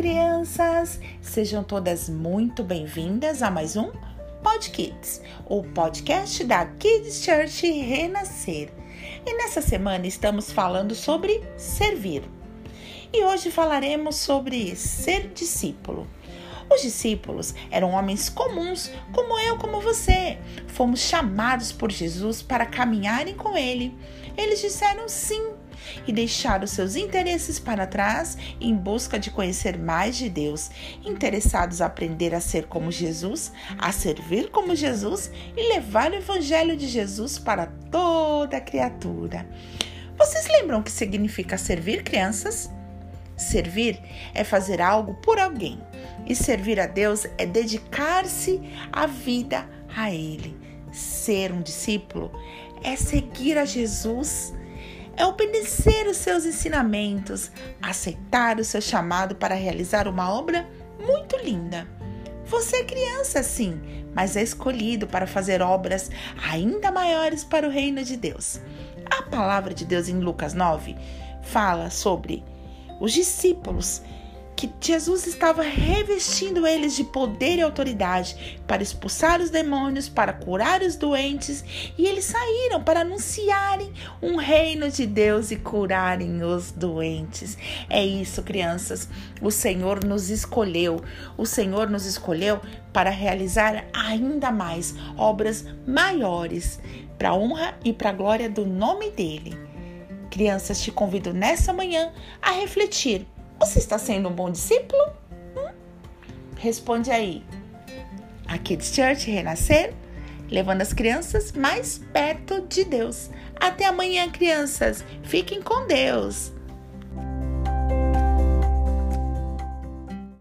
crianças! Sejam todas muito bem-vindas a mais um Pod Kids, o podcast da Kids Church Renascer. E nessa semana estamos falando sobre servir. E hoje falaremos sobre ser discípulo. Os discípulos eram homens comuns, como eu, como você. Fomos chamados por Jesus para caminharem com ele. Eles disseram sim e deixaram seus interesses para trás em busca de conhecer mais de Deus, interessados a aprender a ser como Jesus, a servir como Jesus e levar o Evangelho de Jesus para toda criatura. Vocês lembram o que significa servir, crianças? Servir é fazer algo por alguém, e servir a Deus é dedicar-se a vida a Ele. Ser um discípulo é seguir a Jesus é obedecer os seus ensinamentos, aceitar o seu chamado para realizar uma obra muito linda. Você é criança, sim, mas é escolhido para fazer obras ainda maiores para o reino de Deus. A palavra de Deus em Lucas 9 fala sobre os discípulos que Jesus estava revestindo eles de poder e autoridade para expulsar os demônios, para curar os doentes, e eles saíram para anunciarem um reino de Deus e curarem os doentes. É isso, crianças. O Senhor nos escolheu. O Senhor nos escolheu para realizar ainda mais obras maiores para a honra e para a glória do nome dele. Crianças, te convido nessa manhã a refletir você está sendo um bom discípulo? Hum? Responde aí. A Kids Church Renascer, levando as crianças mais perto de Deus. Até amanhã, crianças. Fiquem com Deus.